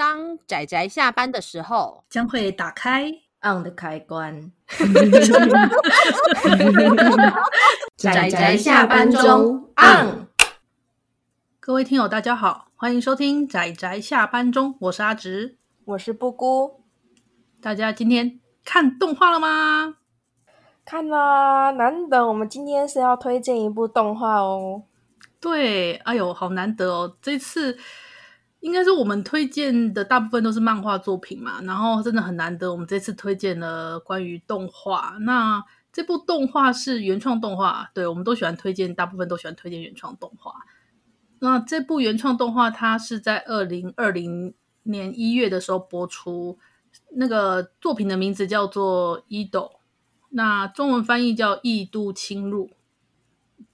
当仔仔下班的时候，将会打开 on 的开关。仔仔下班中 on。各位听友，大家好，欢迎收听仔仔下班中，我是阿直，我是布姑。大家今天看动画了吗？看啦，难得我们今天是要推荐一部动画哦。对，哎呦，好难得哦！这次应该是我们推荐的大部分都是漫画作品嘛，然后真的很难得，我们这次推荐了关于动画。那这部动画是原创动画，对，我们都喜欢推荐，大部分都喜欢推荐原创动画。那这部原创动画它是在二零二零年一月的时候播出，那个作品的名字叫做《伊豆》，那中文翻译叫《异度侵入》。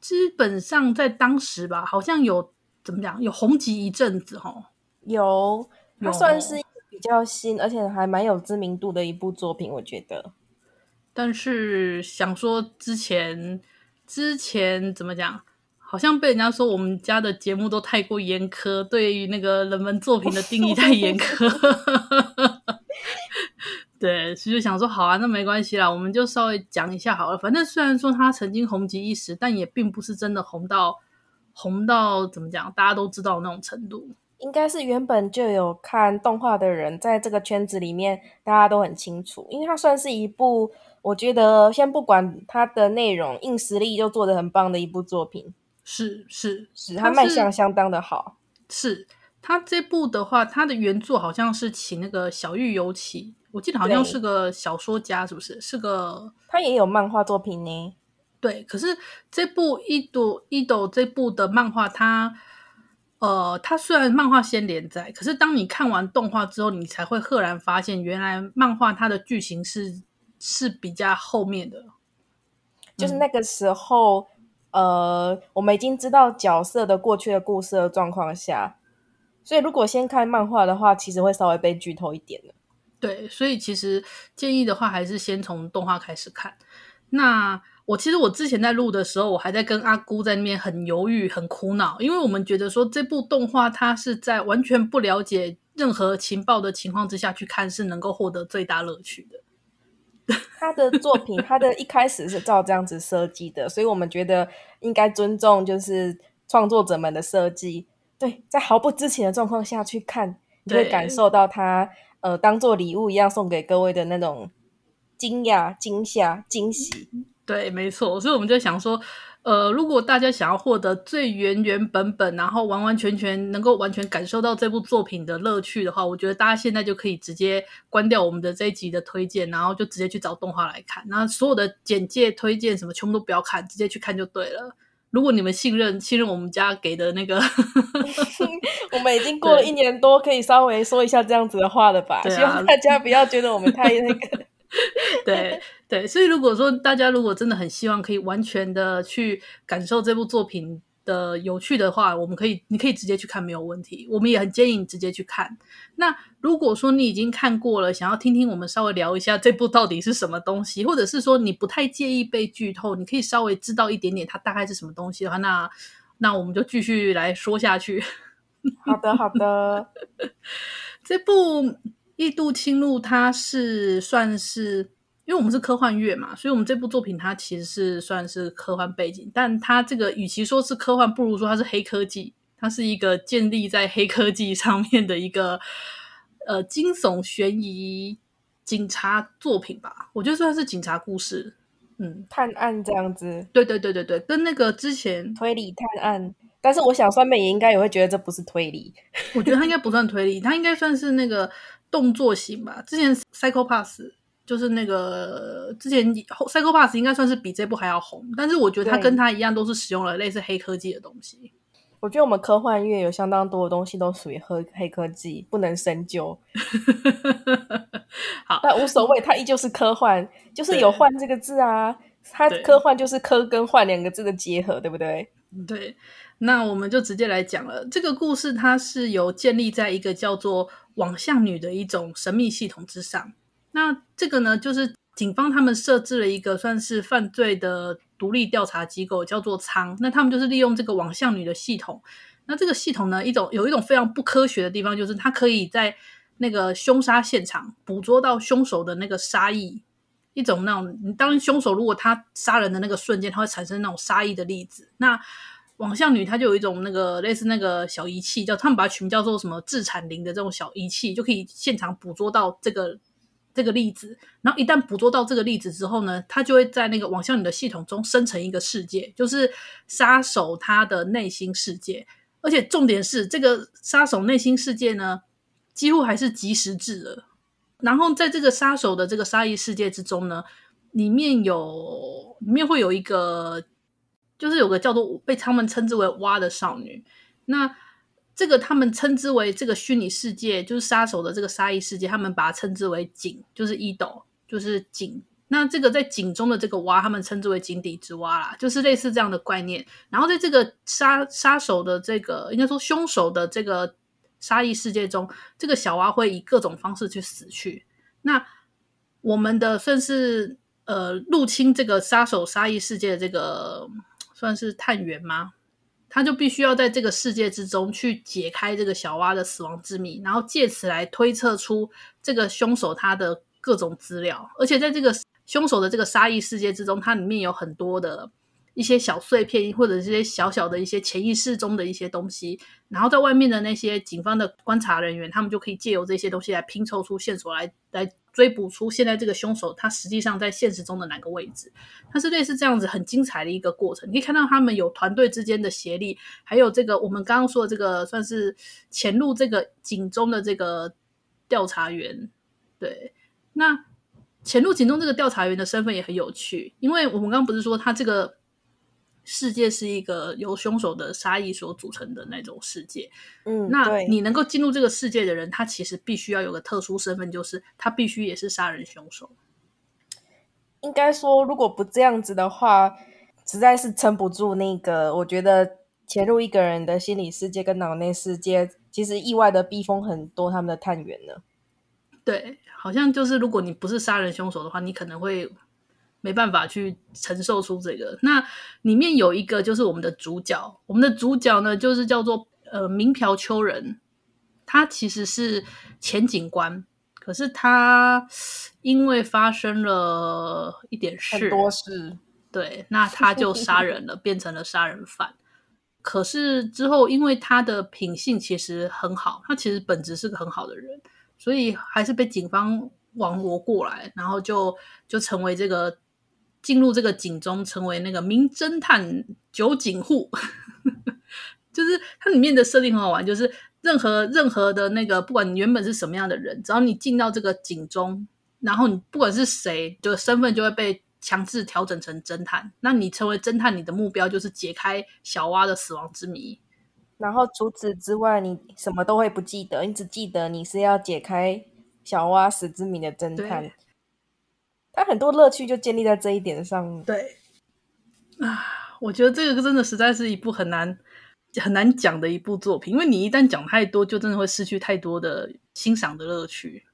基本上在当时吧，好像有怎么讲，有红极一阵子哈。有，它算是比较新，而且还蛮有知名度的一部作品，我觉得。但是想说之前之前怎么讲，好像被人家说我们家的节目都太过严苛，对于那个人文作品的定义太严苛。对，所以就想说，好啊，那没关系啦，我们就稍微讲一下好了。反正虽然说他曾经红极一时，但也并不是真的红到红到怎么讲，大家都知道那种程度。应该是原本就有看动画的人，在这个圈子里面，大家都很清楚，因为它算是一部，我觉得先不管它的内容，硬实力就做的很棒的一部作品。是是是，它卖相相当的好。是它这部的话，它的原作好像是请那个小玉游起。我记得好像是个小说家，是不是？是个他也有漫画作品呢。对，可是这部《伊豆伊豆》这部的漫画，它呃，它虽然漫画先连载，可是当你看完动画之后，你才会赫然发现，原来漫画它的剧情是是比较后面的。就是那个时候，嗯、呃，我们已经知道角色的过去的故事的状况下，所以如果先看漫画的话，其实会稍微被剧透一点的。对，所以其实建议的话，还是先从动画开始看。那我其实我之前在录的时候，我还在跟阿姑在那边很犹豫、很苦恼，因为我们觉得说这部动画它是在完全不了解任何情报的情况之下去看，是能够获得最大乐趣的。他的作品，他的一开始是照这样子设计的，所以我们觉得应该尊重就是创作者们的设计。对，在毫不知情的状况下去看，你就会感受到他。呃，当做礼物一样送给各位的那种惊讶、惊吓、惊喜，对，没错。所以我们就想说，呃，如果大家想要获得最原原本本，然后完完全全能够完全感受到这部作品的乐趣的话，我觉得大家现在就可以直接关掉我们的这一集的推荐，然后就直接去找动画来看。然后所有的简介、推荐什么，全部都不要看，直接去看就对了。如果你们信任信任我们家给的那个，我们已经过了一年多，可以稍微说一下这样子的话了吧？希望大家不要觉得我们太那个。对对，所以如果说大家如果真的很希望可以完全的去感受这部作品的有趣的话，我们可以，你可以直接去看，没有问题。我们也很建议你直接去看。那如果说你已经看过了，想要听听我们稍微聊一下这部到底是什么东西，或者是说你不太介意被剧透，你可以稍微知道一点点它大概是什么东西的话，那那我们就继续来说下去。好的，好的。这部《异度侵入》它是算是。因为我们是科幻月嘛，所以我们这部作品它其实是算是科幻背景，但它这个与其说是科幻，不如说它是黑科技。它是一个建立在黑科技上面的一个呃惊悚悬疑警察作品吧。我觉得算是警察故事，嗯，探案这样子。对对对对对，跟那个之前推理探案，但是我想酸美也应该也会觉得这不是推理。我觉得它应该不算推理，它应该算是那个动作型吧。之前 Psycho-Pass。就是那个之前《Psycho Pass》应该算是比这部还要红，但是我觉得它跟它一样，都是使用了类似黑科技的东西。我觉得我们科幻乐有相当多的东西都属于黑黑科技，不能深究。好，但无所谓，它依旧是科幻，就是有“幻”这个字啊。它科幻就是“科”跟“幻”两个字的结合，对不对？对。那我们就直接来讲了。这个故事它是由建立在一个叫做“网相女”的一种神秘系统之上。那这个呢，就是警方他们设置了一个算是犯罪的独立调查机构，叫做仓。那他们就是利用这个网相女的系统。那这个系统呢，一种有一种非常不科学的地方，就是它可以在那个凶杀现场，捕捉到凶手的那个杀意，一种那种，当凶手如果他杀人的那个瞬间，他会产生那种杀意的例子。那网相女她就有一种那个类似那个小仪器，叫他们把它取名叫做什么致产灵的这种小仪器，就可以现场捕捉到这个这个粒子。然后一旦捕捉到这个粒子之后呢，它就会在那个网相女的系统中生成一个世界，就是杀手他的内心世界。而且重点是，这个杀手内心世界呢，几乎还是即时制的。然后在这个杀手的这个杀意世界之中呢，里面有里面会有一个。就是有个叫做被他们称之为“蛙”的少女，那这个他们称之为这个虚拟世界，就是杀手的这个杀意世界，他们把它称之为井，就是伊斗，就是井。那这个在井中的这个蛙，他们称之为井底之蛙啦，就是类似这样的概念。然后在这个杀杀手的这个，应该说凶手的这个杀意世界中，这个小蛙会以各种方式去死去。那我们的算是呃入侵这个杀手杀意世界的这个。算是探员吗？他就必须要在这个世界之中去解开这个小蛙的死亡之谜，然后借此来推测出这个凶手他的各种资料。而且在这个凶手的这个杀意世界之中，它里面有很多的一些小碎片，或者是些小小的一些潜意识中的一些东西。然后在外面的那些警方的观察人员，他们就可以借由这些东西来拼凑出线索来，来。追捕出现在这个凶手，他实际上在现实中的哪个位置？它是类似这样子很精彩的一个过程。你可以看到他们有团队之间的协力，还有这个我们刚刚说的这个算是潜入这个井中的这个调查员。对，那潜入井中这个调查员的身份也很有趣，因为我们刚刚不是说他这个。世界是一个由凶手的杀意所组成的那种世界。嗯，那你能够进入这个世界的人，他其实必须要有个特殊身份，就是他必须也是杀人凶手。应该说，如果不这样子的话，实在是撑不住那个。我觉得潜入一个人的心理世界跟脑内世界，其实意外的逼疯很多他们的探员呢。对，好像就是如果你不是杀人凶手的话，你可能会。没办法去承受出这个。那里面有一个就是我们的主角，我们的主角呢就是叫做呃明朴秋人，他其实是前警官，可是他因为发生了一点事，很多事，对，那他就杀人了，变成了杀人犯。可是之后因为他的品性其实很好，他其实本质是个很好的人，所以还是被警方网罗过来，然后就就成为这个。进入这个井中，成为那个名侦探酒井户，就是它里面的设定很好玩，就是任何任何的那个，不管你原本是什么样的人，只要你进到这个井中，然后你不管是谁，就身份就会被强制调整成侦探。那你成为侦探，你的目标就是解开小蛙的死亡之谜。然后除此之外，你什么都会不记得，你只记得你是要解开小蛙死之谜的侦探。他很多乐趣就建立在这一点上。对，啊，我觉得这个真的实在是一部很难很难讲的一部作品，因为你一旦讲太多，就真的会失去太多的欣赏的乐趣。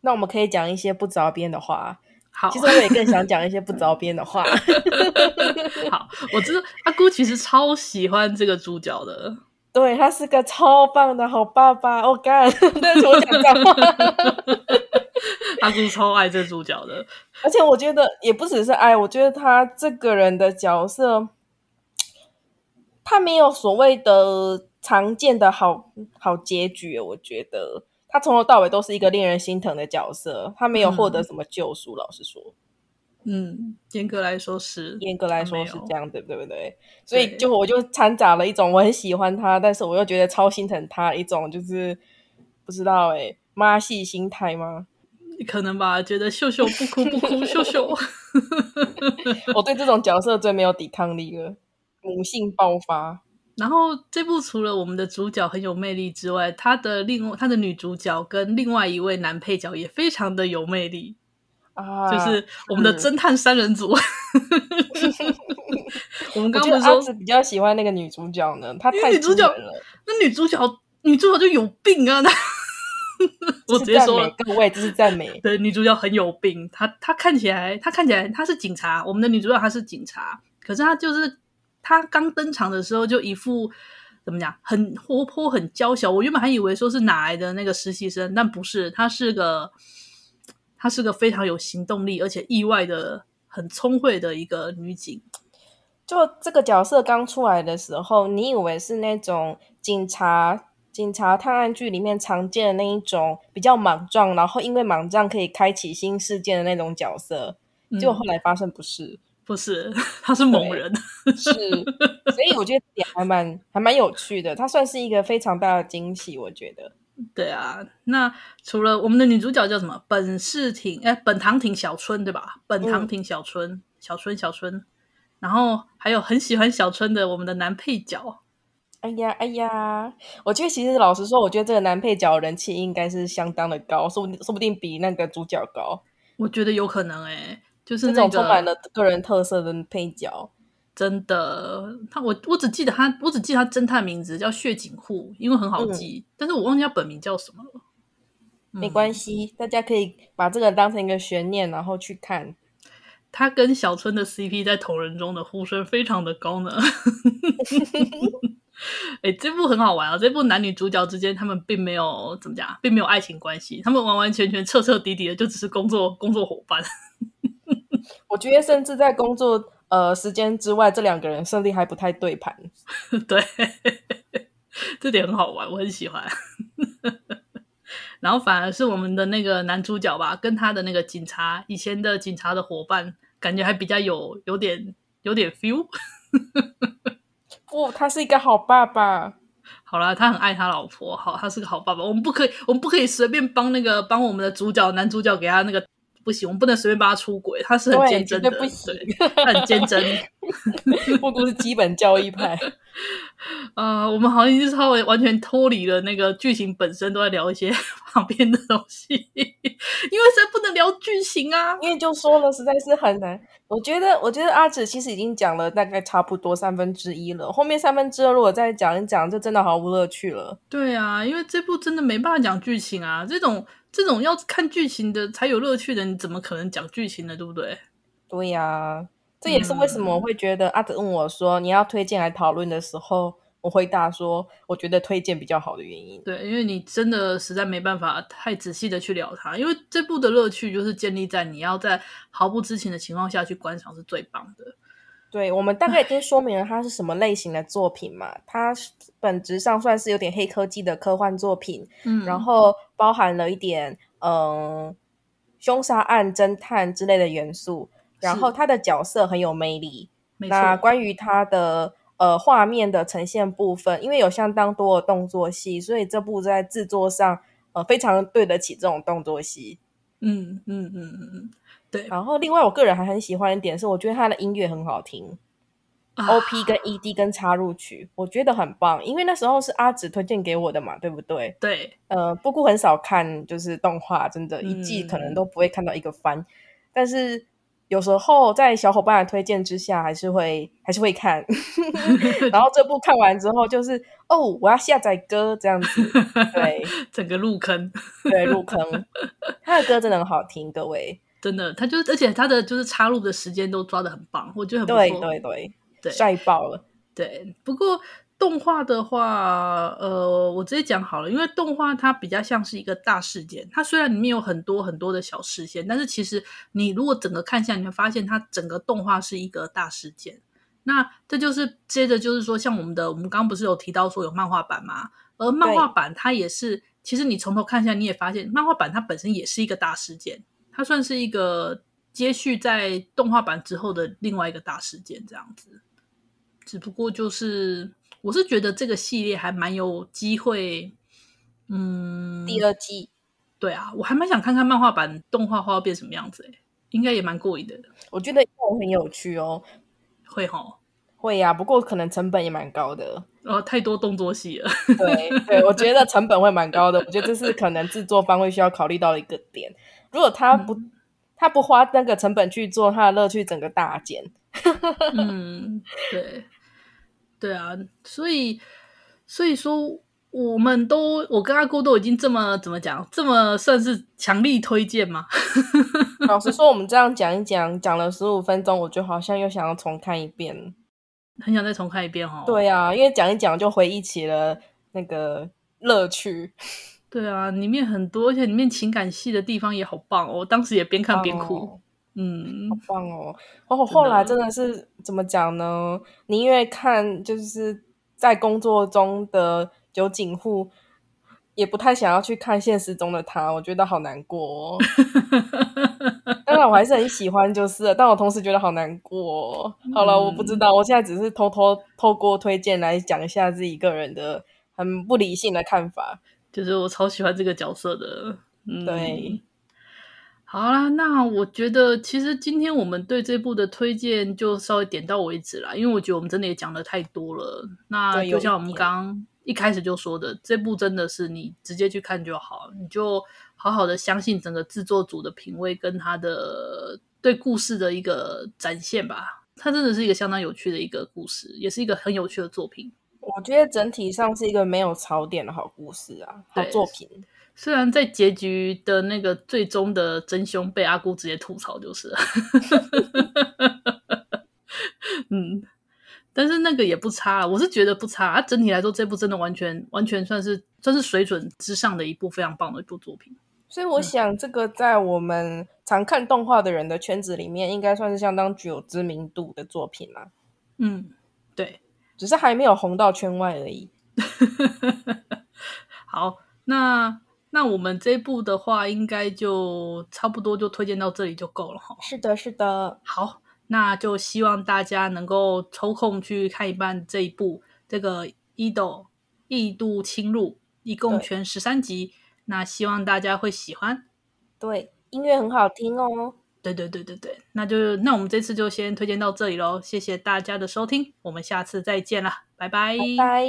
那我们可以讲一些不着边的话。好，其实我也更想讲一些不着边的话。好，我知道阿姑其实超喜欢这个主角的，对，他是个超棒的好爸爸。我干，但是我讲脏话。阿姑超爱这主角的，而且我觉得也不只是爱，我觉得他这个人的角色，他没有所谓的常见的好好结局。我觉得他从头到尾都是一个令人心疼的角色，他没有获得什么救赎。嗯、老实说，嗯，严格来说是，严格来说是这样的，对不对？所以就我就掺杂了一种我很喜欢他，但是我又觉得超心疼他一种，就是不知道哎，妈系心态吗？可能吧，觉得秀秀不哭不哭，秀秀。我对这种角色最没有抵抗力了，母性爆发。然后这部除了我们的主角很有魅力之外，他的另外他的女主角跟另外一位男配角也非常的有魅力啊，就是我们的侦探三人组。我们刚刚不是说是比较喜欢那个女主角呢？她太女主角了，那女主角女主角就有病啊！我直接说，各位这是赞美。对，女主角很有病，她她看起来，她看起来她是警察。我们的女主角她是警察，可是她就是她刚登场的时候就一副怎么讲，很活泼、很娇小。我原本还以为说是哪来的那个实习生，但不是，她是个，她是个非常有行动力，而且意外的很聪慧的一个女警。就这个角色刚出来的时候，你以为是那种警察、警察探案剧里面常见的那一种比较莽撞，然后因为莽撞可以开启新事件的那种角色，结果后来发现不是。不是，他是猛人，是，所以我觉得也还蛮 还蛮有趣的，他算是一个非常大的惊喜，我觉得。对啊，那除了我们的女主角叫什么？本世町，哎，本堂町小春对吧？本堂町小春，嗯、小春，小春。然后还有很喜欢小春的我们的男配角。哎呀，哎呀，我觉得其实老实说，我觉得这个男配角人气应该是相当的高，说不定说不定比那个主角高。我觉得有可能哎、欸。就是那种充满了个人特色的配角，真的。他我我只记得他，我只记得他侦探名字叫血井户，因为很好记。嗯、但是我忘记他本名叫什么了。没关系，嗯、大家可以把这个当成一个悬念，然后去看。他跟小春的 CP 在同人中的呼声非常的高呢。哎、欸，这部很好玩啊！这部男女主角之间他们并没有怎么讲，并没有爱情关系，他们完完全全彻彻底底的就只是工作工作伙伴。我觉得，甚至在工作呃时间之外，这两个人甚至还不太对盘。对，这点很好玩，我很喜欢。然后反而是我们的那个男主角吧，跟他的那个警察以前的警察的伙伴，感觉还比较有有点有点 feel。不、哦，他是一个好爸爸。好了，他很爱他老婆，好，他是个好爸爸。我们不可以，我们不可以随便帮那个帮我们的主角男主角给他那个。不行，我们不能随便帮他出轨，他是很坚贞的，不行，他很坚贞。不都是基本教义派。啊、呃，我们好像就是稍微完全脱离了那个剧情本身，都在聊一些 旁边的东西，因为实在不能聊剧情啊。因为就说了，实在是很难。我觉得，我觉得阿紫其实已经讲了大概差不多三分之一了，后面三分之二如果再讲一讲，就真的毫无乐趣了。对啊，因为这部真的没办法讲剧情啊，这种。这种要看剧情的才有乐趣的，你怎么可能讲剧情呢？对不对？对呀、啊，这也是为什么我会觉得、嗯、阿德问我说你要推荐来讨论的时候，我回答说我觉得推荐比较好的原因。对，因为你真的实在没办法太仔细的去聊它，因为这部的乐趣就是建立在你要在毫不知情的情况下去观赏是最棒的。对，我们大概已经说明了它是什么类型的作品嘛，它本质上算是有点黑科技的科幻作品，嗯，然后包含了一点嗯凶杀案、侦探之类的元素，然后它的角色很有魅力。那关于它的呃画面的呈现部分，因为有相当多的动作戏，所以这部在制作上呃非常对得起这种动作戏。嗯嗯嗯嗯嗯。对，然后另外我个人还很喜欢一点是，我觉得他的音乐很好听，啊，OP 跟 ED 跟插入曲，我觉得很棒。因为那时候是阿紫推荐给我的嘛，对不对？对，呃，布谷很少看，就是动画，真的，一季可能都不会看到一个番。嗯、但是有时候在小伙伴的推荐之下，还是会还是会看。然后这部看完之后，就是哦，我要下载歌这样子，对，整个入坑，对，入坑。他的歌真的很好听，各位。真的，他就是，而且他的就是插入的时间都抓的很棒，我觉得很不错。对对对，对，帅爆了。对，不过动画的话，呃，我直接讲好了，因为动画它比较像是一个大事件，它虽然里面有很多很多的小事件，但是其实你如果整个看下，你会发现它整个动画是一个大事件。那这就是接着就是说，像我们的，我们刚刚不是有提到说有漫画版吗？而漫画版它也是，其实你从头看下，你也发现漫画版它本身也是一个大事件。它算是一个接续在动画版之后的另外一个大事件，这样子。只不过就是，我是觉得这个系列还蛮有机会，嗯，第二季。对啊，我还蛮想看看漫画版动画化要变什么样子，诶，应该也蛮过瘾的。我觉得会很有趣哦，会齁，会呀、啊。不过可能成本也蛮高的，哦，太多动作戏了。对对，我觉得成本会蛮高的，我觉得这是可能制作方会需要考虑到的一个点。如果他不，嗯、他不花那个成本去做，他的乐趣整个大减。嗯，对，对啊，所以，所以说，我们都，我跟阿姑都已经这么怎么讲，这么算是强力推荐吗？老实说，我们这样讲一讲，讲了十五分钟，我就好像又想要重看一遍。很想再重看一遍哦。对啊，因为讲一讲就回忆起了那个乐趣。对啊，里面很多，而且里面情感戏的地方也好棒哦。我当时也边看边哭，哦、嗯，好棒哦。然后后来真的是怎么讲呢？宁愿看就是在工作中的酒井户。也不太想要去看现实中的他，我觉得好难过哦。当然，我还是很喜欢，就是了，但我同时觉得好难过哦。好了，嗯，我不知道，我现在只是偷偷透过推荐来讲一下自己个人的很不理性的看法。就是我超喜欢这个角色的，嗯，对。好啦，那我觉得其实今天我们对这部的推荐就稍微点到为止啦，因为我觉得我们真的也讲的太多了。那就像我们刚刚。一开始就说的，这部真的是你直接去看就好，你就好好的相信整个制作组的品味跟他的对故事的一个展现吧。它真的是一个相当有趣的一个故事，也是一个很有趣的作品。我觉得整体上是一个没有槽点的好故事啊，好作品。虽然在结局的那个最终的真凶被阿姑直接吐槽，就是，嗯。但是那个也不差，我是觉得不差。啊，整体来说，这部真的完全完全算是算是水准之上的一部非常棒的一部作品。所以我想，这个在我们常看动画的人的圈子里面，应该算是相当具有知名度的作品啦。嗯，对，只是还没有红到圈外而已。好，那那我们这部的话，应该就差不多就推荐到这里就够了哈。是的，是的。好。那就希望大家能够抽空去看一半这一部这个《异度异度侵入》，一共全十三集。那希望大家会喜欢。对，音乐很好听哦。对对对对对，那就那我们这次就先推荐到这里喽。谢谢大家的收听，我们下次再见了，拜拜。拜拜。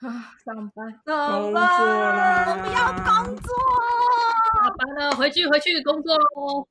啊，上班，上班，我不要工作。下班了，回去回去工作喽。